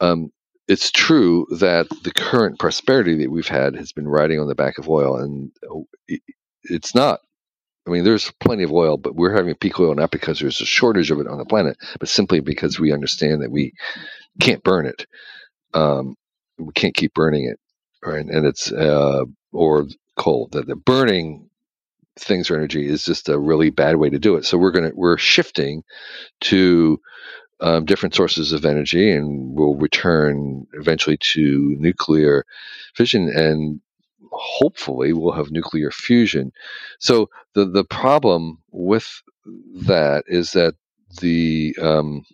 um, it's true that the current prosperity that we've had has been riding on the back of oil, and it's not. I mean, there's plenty of oil, but we're having peak oil not because there's a shortage of it on the planet, but simply because we understand that we can't burn it. Um, we can't keep burning it, right? And it's uh, or coal. That the burning things or energy is just a really bad way to do it. So we're gonna we're shifting to um, different sources of energy, and we'll return eventually to nuclear fission, and hopefully we'll have nuclear fusion. So the the problem with that is that the um,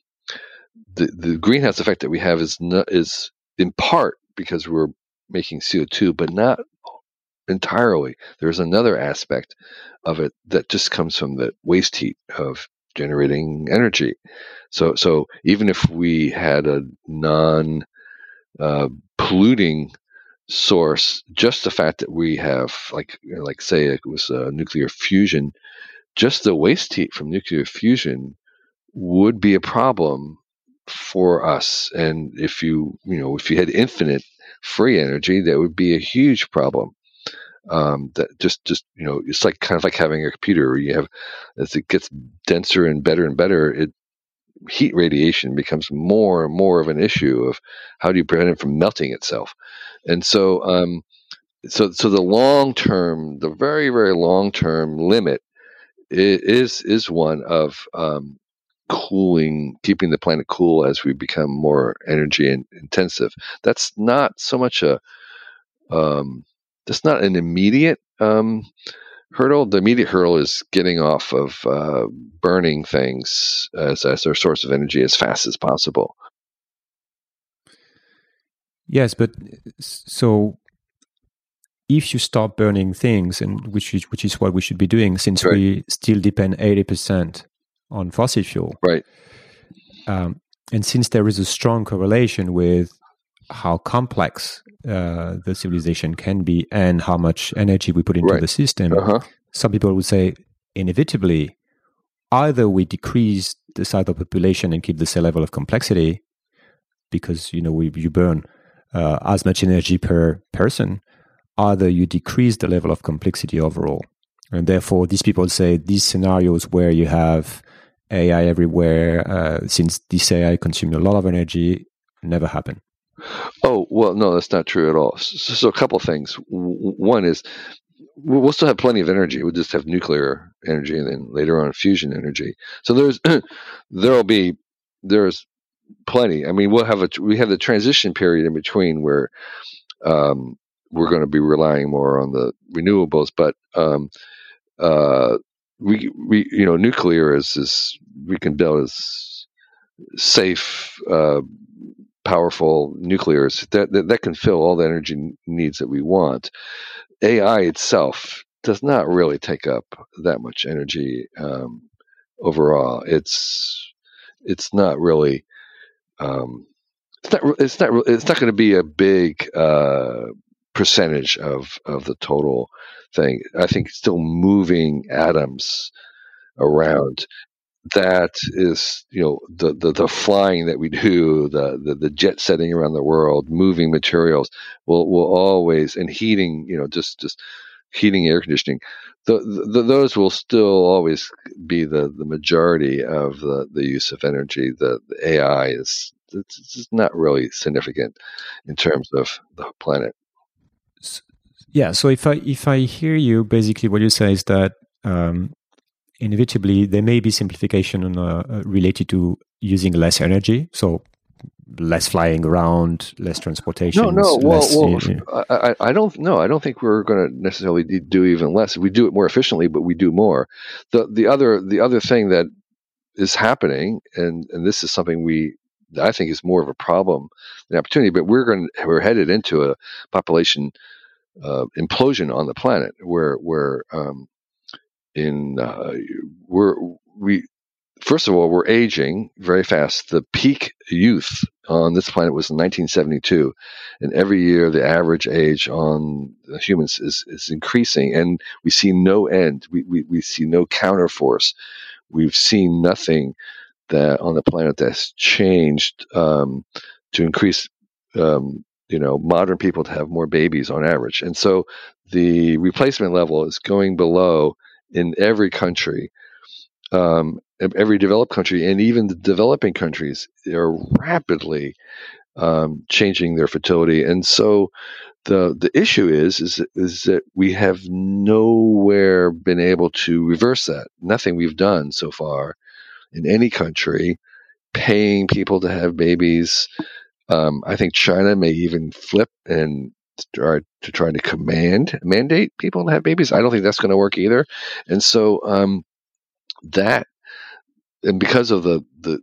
the the greenhouse effect that we have is not, is in part because we're making CO two, but not entirely. There's another aspect of it that just comes from the waste heat of generating energy. So, so even if we had a non uh, polluting source, just the fact that we have, like, like say it was nuclear fusion, just the waste heat from nuclear fusion would be a problem for us. And if you, you know, if you had infinite free energy, that would be a huge problem um, that just just you know it's like kind of like having a computer where you have as it gets denser and better and better it heat radiation becomes more and more of an issue of how do you prevent it from melting itself. And so um, so so the long term the very very long term limit is is one of um, cooling keeping the planet cool as we become more energy intensive. That's not so much a um, that's not an immediate um, hurdle. The immediate hurdle is getting off of uh, burning things as, as their source of energy as fast as possible. Yes, but so if you stop burning things, and which is, which is what we should be doing, since right. we still depend eighty percent on fossil fuel, right? Um, and since there is a strong correlation with how complex uh, the civilization can be and how much energy we put into Right. the system, Uh-huh. some people would say inevitably either we decrease the size of the population and keep the same level of complexity because you know we, you burn uh, as much energy per person either you decrease the level of complexity overall and therefore these people say these scenarios where you have ai everywhere uh, since this ai consumes a lot of energy never happen Oh well, no, that's not true at all. So, so a couple things. One is we'll we'll still have plenty of energy. We'll just have nuclear energy, and then later on fusion energy. So there's [CLEARS THROAT] there'll be there's plenty. I mean, we'll have a we have the transition period in between where um, we're going to be relying more on the renewables, but um, uh, we we you know nuclear is is we can build as safe. Uh, powerful nuclears that, that that can fill all the energy needs that we want. AI itself does not really take up that much energy um, overall. It's it's not really um, it's not it's not it's not going to be a big uh, percentage of of the total thing. I think it's still moving atoms around that is you know the, the the flying that we do the, the the jet setting around the world moving materials will will always and heating you know just just heating air conditioning the, the, those will still always be the the majority of the the use of energy. The, the ai is it's, not really significant in terms of the planet. Yeah so if i if i hear you basically what you say is that um, inevitably there may be simplification on, uh, uh, related to using less energy so less flying around less transportation No, no. Well, less, well, you know. I I don't. No, I don't think we're going to necessarily do even less. We do it more efficiently, but we do more. the the other The other thing that is happening, and and this is something we I think is more of a problem than opportunity. But we're going. We're headed into a population uh, implosion on the planet, where where um, in uh, we're we first of all, we're aging very fast. The peak youth on this planet was in 1972, and every year the average age on humans is, is increasing, and we see no end. We, we, we see no counterforce. We've seen nothing that on the planet that's changed um, to increase. Um, you know, modern people to have more babies on average, and so the replacement level is going below in every country um, every developed country and even the developing countries are rapidly um, changing their fertility, and so the the issue is is is that we have nowhere been able to reverse that. Nothing we've done so far in any country, paying people to have babies. Um, I think China may even flip and to try to command mandate people to have babies. I don't think that's going to work either, and so um, that and because of the the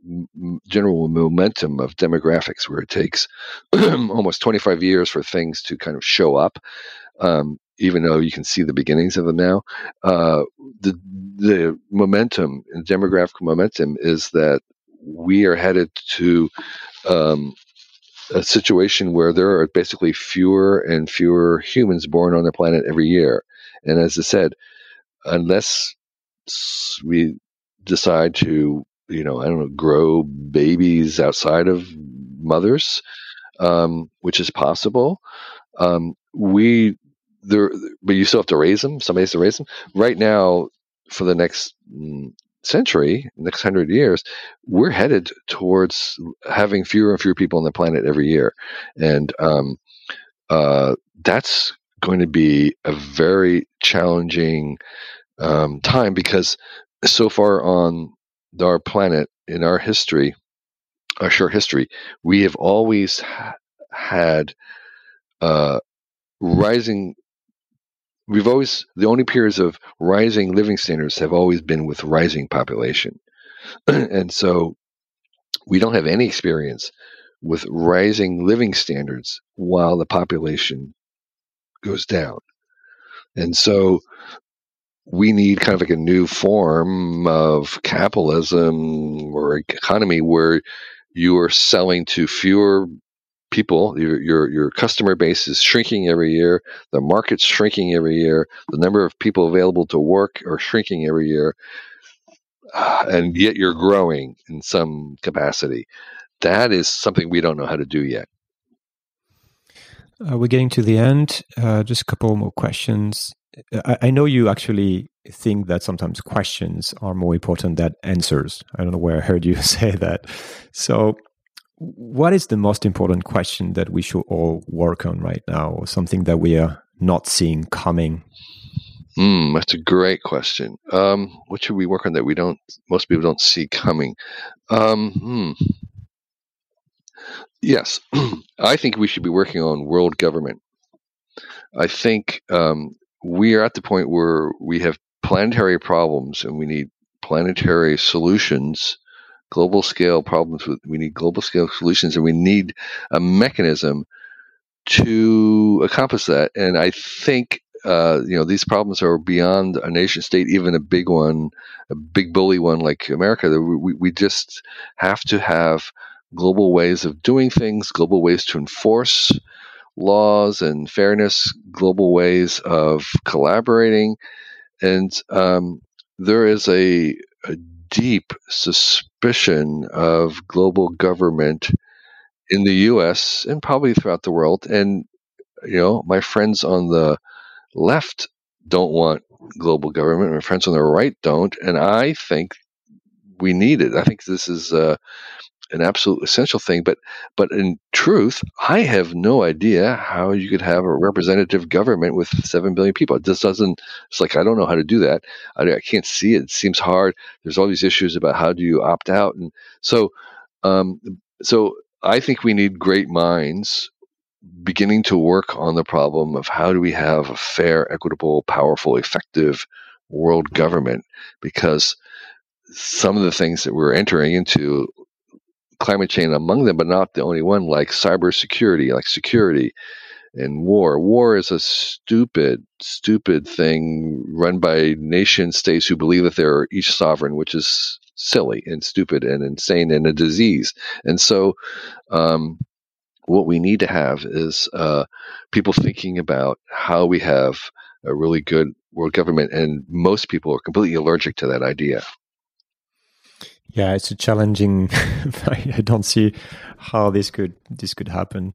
general momentum of demographics, where it takes [CLEARS THROAT] almost 25 years for things to kind of show up, um, even though you can see the beginnings of them now, uh, the the momentum and demographic momentum is that we are headed to um, a situation where there are basically fewer and fewer humans born on the planet every year, and as I said, unless we decide to, you know, I don't know, grow babies outside of mothers, um, which is possible. Um, we there, but you still have to raise them. Somebody has to raise them. Right now, for the next mm, century, next hundred years, we're headed towards having fewer and fewer people on the planet every year, and um, uh, that's going to be a very challenging um, time because so far on our planet in our history, our short history, we have always ha- had uh, rising. We've always the only periods of rising living standards have always been with rising population, [CLEARS THROAT] and so we don't have any experience with rising living standards while the population goes down, and so we need kind of like a new form of capitalism or economy where you are selling to fewer people, your, your your customer base is shrinking every year. The market's shrinking every year. The number of people available to work are shrinking every year, uh, and yet you're growing in some capacity. That is something we don't know how to do yet. Uh, we're getting to the end. Uh, just a couple more questions. I, I, know you actually think that sometimes questions are more important than answers. I don't know where I heard you [LAUGHS] say that. So, what is the most important question that we should all work on right now, or something that we are not seeing coming? Mm, that's a great question. Um, what should we work on that we don't? Most people don't see coming. Um, hmm. Yes, [CLEARS THROAT] I think we should be working on world government. I think um, we are at the point where we have planetary problems and we need planetary solutions, global scale problems. With, we need global scale solutions and we need a mechanism to accomplish that. And I think uh, you know these problems are beyond a nation state, even a big one, a big bully one like America. We, we just have to have global ways of doing things, global ways to enforce laws and fairness, global ways of collaborating. And um, there is a, a deep suspicion of global government in the US and probably throughout the world. And, you know, my friends on the left don't want global government. My friends on the right don't. And I think we need it. I think this is uh, an absolute essential thing. But but in truth, I have no idea how you could have a representative government with seven billion people. It just doesn't. It's like I don't know how to do that. I, I can't see it. It seems hard. There's all these issues about how do you opt out, and so um, so I think we need great minds beginning to work on the problem of how do we have a fair, equitable, powerful, effective world government because some of the things that we're entering into climate change among them, but not the only one, like cybersecurity, like security and war. War is a stupid, stupid thing run by nation states who believe that they're each sovereign, which is silly and stupid and insane and a disease. And so, um, what we need to have is uh, people thinking about how we have a really good world government, and most people are completely allergic to that idea. Yeah, it's a challenging. [LAUGHS] I don't see how this could this could happen.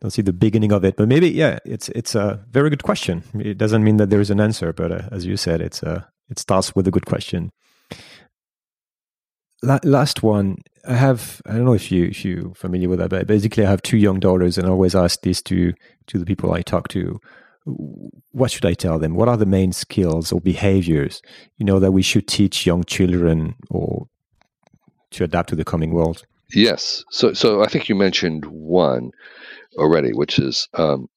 Don't see the beginning of it, but maybe yeah, it's it's a very good question. It doesn't mean that there is an answer, but uh, as you said, it's a uh, it starts with a good question. La- last one, I have. I don't know if you if you familiar with that, but basically, I have two young daughters, and I always ask this to to the people I talk to. What should I tell them? What are the main skills or behaviors you know that we should teach young children or to adapt to the coming world? Yes. So, so I think you mentioned one already, which is um,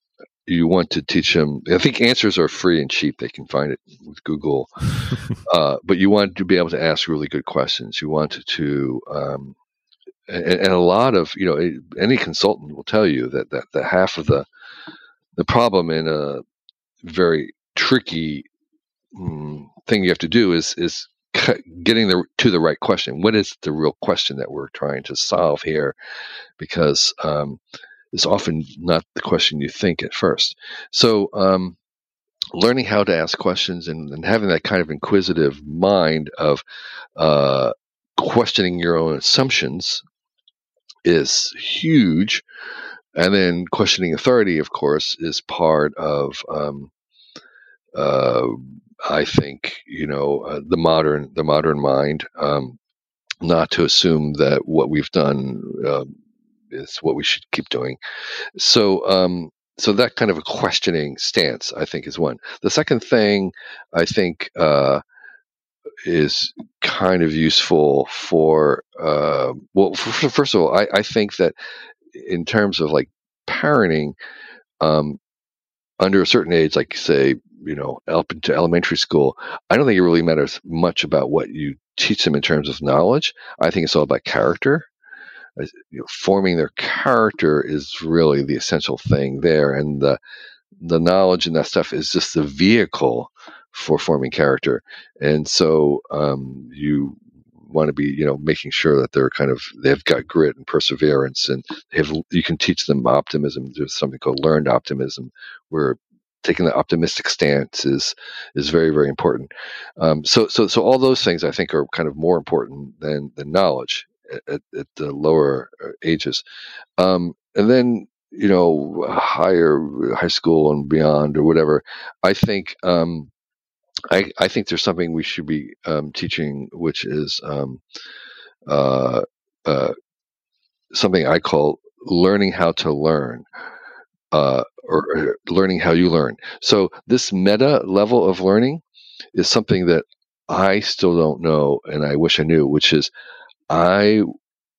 you want to teach them. I think answers are free and cheap; they can find it with Google. [LAUGHS] uh, but you want to be able to ask really good questions. You want to, um, and, and, a lot of you know, any consultant will tell you that that, that half of the the problem in a very tricky mm, thing you have to do is is getting the, to the right question. What is the real question that we're trying to solve here? Because um, it's often not the question you think at first. So, um, learning how to ask questions and, and, having that kind of inquisitive mind of uh, questioning your own assumptions is huge. And then questioning authority, of course, is part of um, uh, I think you know uh, the modern the modern mind, um, not to assume that what we've done uh, is what we should keep doing. So um, so that kind of a questioning stance, I think, is one. The second thing I think uh, is kind of useful for uh, well, for, first of all, I, I think that in terms of like parenting. Um, under a certain age, like say you know up into elementary school, I don't think it really matters much about what you teach them in terms of knowledge. I think it's all about character. You know, forming their character is really the essential thing there, and the the knowledge and that stuff is just the vehicle for forming character. And so um, you want to be you know making sure that they're kind of they've got grit and perseverance and have you can teach them optimism there's something called learned optimism where taking the optimistic stance is is very very important. Um, so so so all those things i think are kind of more important than than knowledge at, at the lower uh, ages. Um, and then you know higher high school and beyond or whatever i think um, I, I think there's something we should be um, teaching, which is um, uh, uh, something I call learning how to learn, uh, or, or learning how you learn. So this meta level of learning is something that I still don't know, and I wish I knew. Which is, I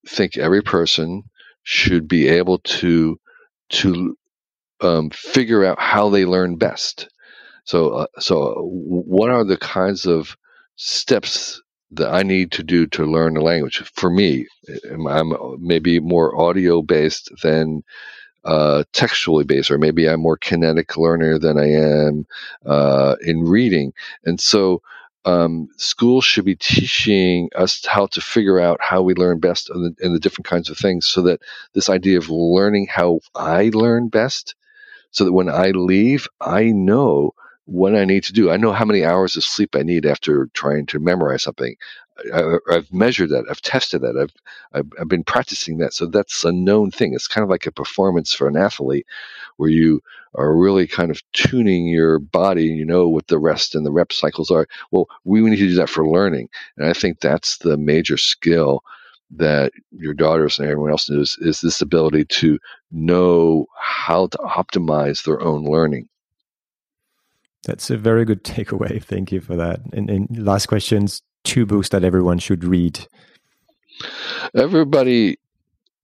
think every person should be able to to um, figure out how they learn best. So, uh, so what are the kinds of steps that I need to do to learn a language? For me, I'm maybe more audio based than uh, textually based, or maybe I'm more kinetic learner than I am uh, in reading. And so, um, schools should be teaching us how to figure out how we learn best in the, in the different kinds of things, so that this idea of learning how I learn best, so that when I leave, I know what I need to do. I know how many hours of sleep I need after trying to memorize something. I, have measured that. I've tested that. I've, I've, I've been practicing that. So that's a known thing. It's kind of like a performance for an athlete, where you are really kind of tuning your body. You know what the rest and the rep cycles are. Well, we need to do that for learning, and I think that's the major skill that your daughters and everyone else knows is this ability to know how to optimize their own learning. That's a very good takeaway. Thank you for that. And, and last questions two books that everyone should read. Everybody,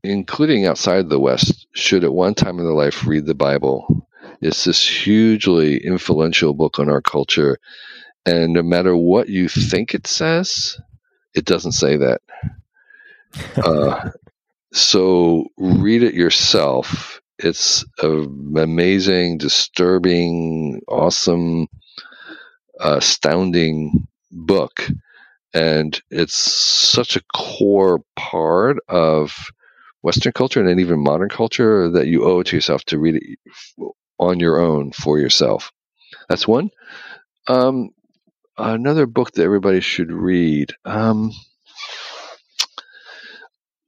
including outside the West, should at one time in their life read the Bible. It's this hugely influential book on our culture. And no matter what you think it says, it doesn't say that. [LAUGHS] uh, so read it yourself it's an amazing, disturbing, awesome, astounding book. And it's such a core part of Western culture and even modern culture that you owe it to yourself to read it on your own for yourself. That's one. Um, another book that everybody should read. Um,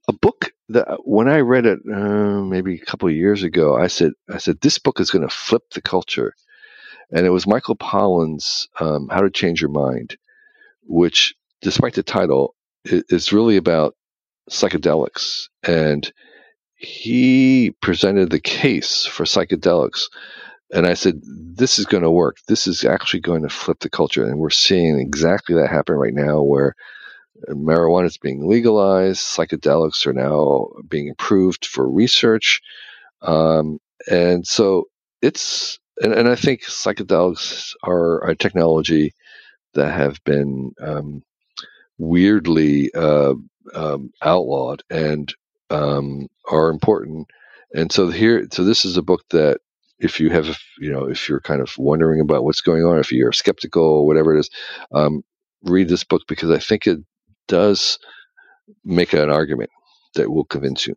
a book that when I read it uh, maybe a couple of years ago, I said, I said this book is going to flip the culture, and it was Michael Pollan's um, "How to Change Your Mind," which, despite the title, it's really about psychedelics, and he presented the case for psychedelics. And I said, this is going to work. This is actually going to flip the culture. And we're seeing exactly that happen right now where marijuana is being legalized. Psychedelics are now being approved for research. Um, and so it's, and, and, I think psychedelics are a technology that have been um, weirdly uh, um, outlawed and um, are important. And so here, so this is a book that if you have, you know, if you're kind of wondering about what's going on, if you're skeptical or whatever it is, um, read this book because I think it does make an argument that will convince you.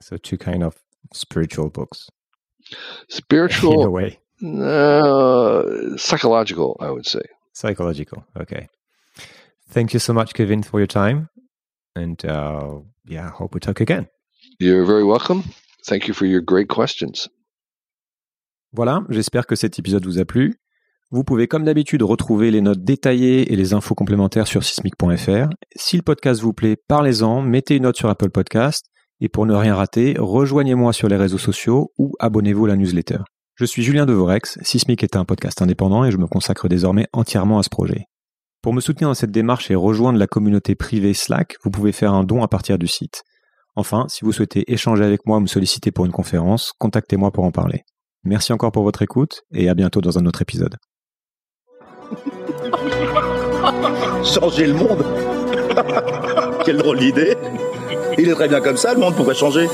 So, two kind of spiritual books. [LAUGHS] Spiritual, in a way. Uh, psychological, I would say. Psychological. Okay. Thank you so much, Kevin, for your time. And uh, yeah, hope we talk again. You're very welcome. Thank you for your great questions. Voilà, j'espère que cet épisode vous a plu. Vous pouvez comme d'habitude retrouver les notes détaillées et les infos complémentaires sur sismic.fr. Si le podcast vous plaît, parlez-en, mettez une note sur Apple Podcast et pour ne rien rater, rejoignez-moi sur les réseaux sociaux ou abonnez-vous à la newsletter. Je suis Julien Devorex, Sismic est un podcast indépendant et je me consacre désormais entièrement à ce projet. Pour me soutenir dans cette démarche et rejoindre la communauté privée Slack, vous pouvez faire un don à partir du site. Enfin, si vous souhaitez échanger avec moi ou me solliciter pour une conférence, contactez-moi pour en parler. Merci encore pour votre écoute et à bientôt dans un autre épisode. [LAUGHS] Changer le monde? [LAUGHS] Quelle drôle d'idée Il est très bien comme ça, le monde, pourquoi changer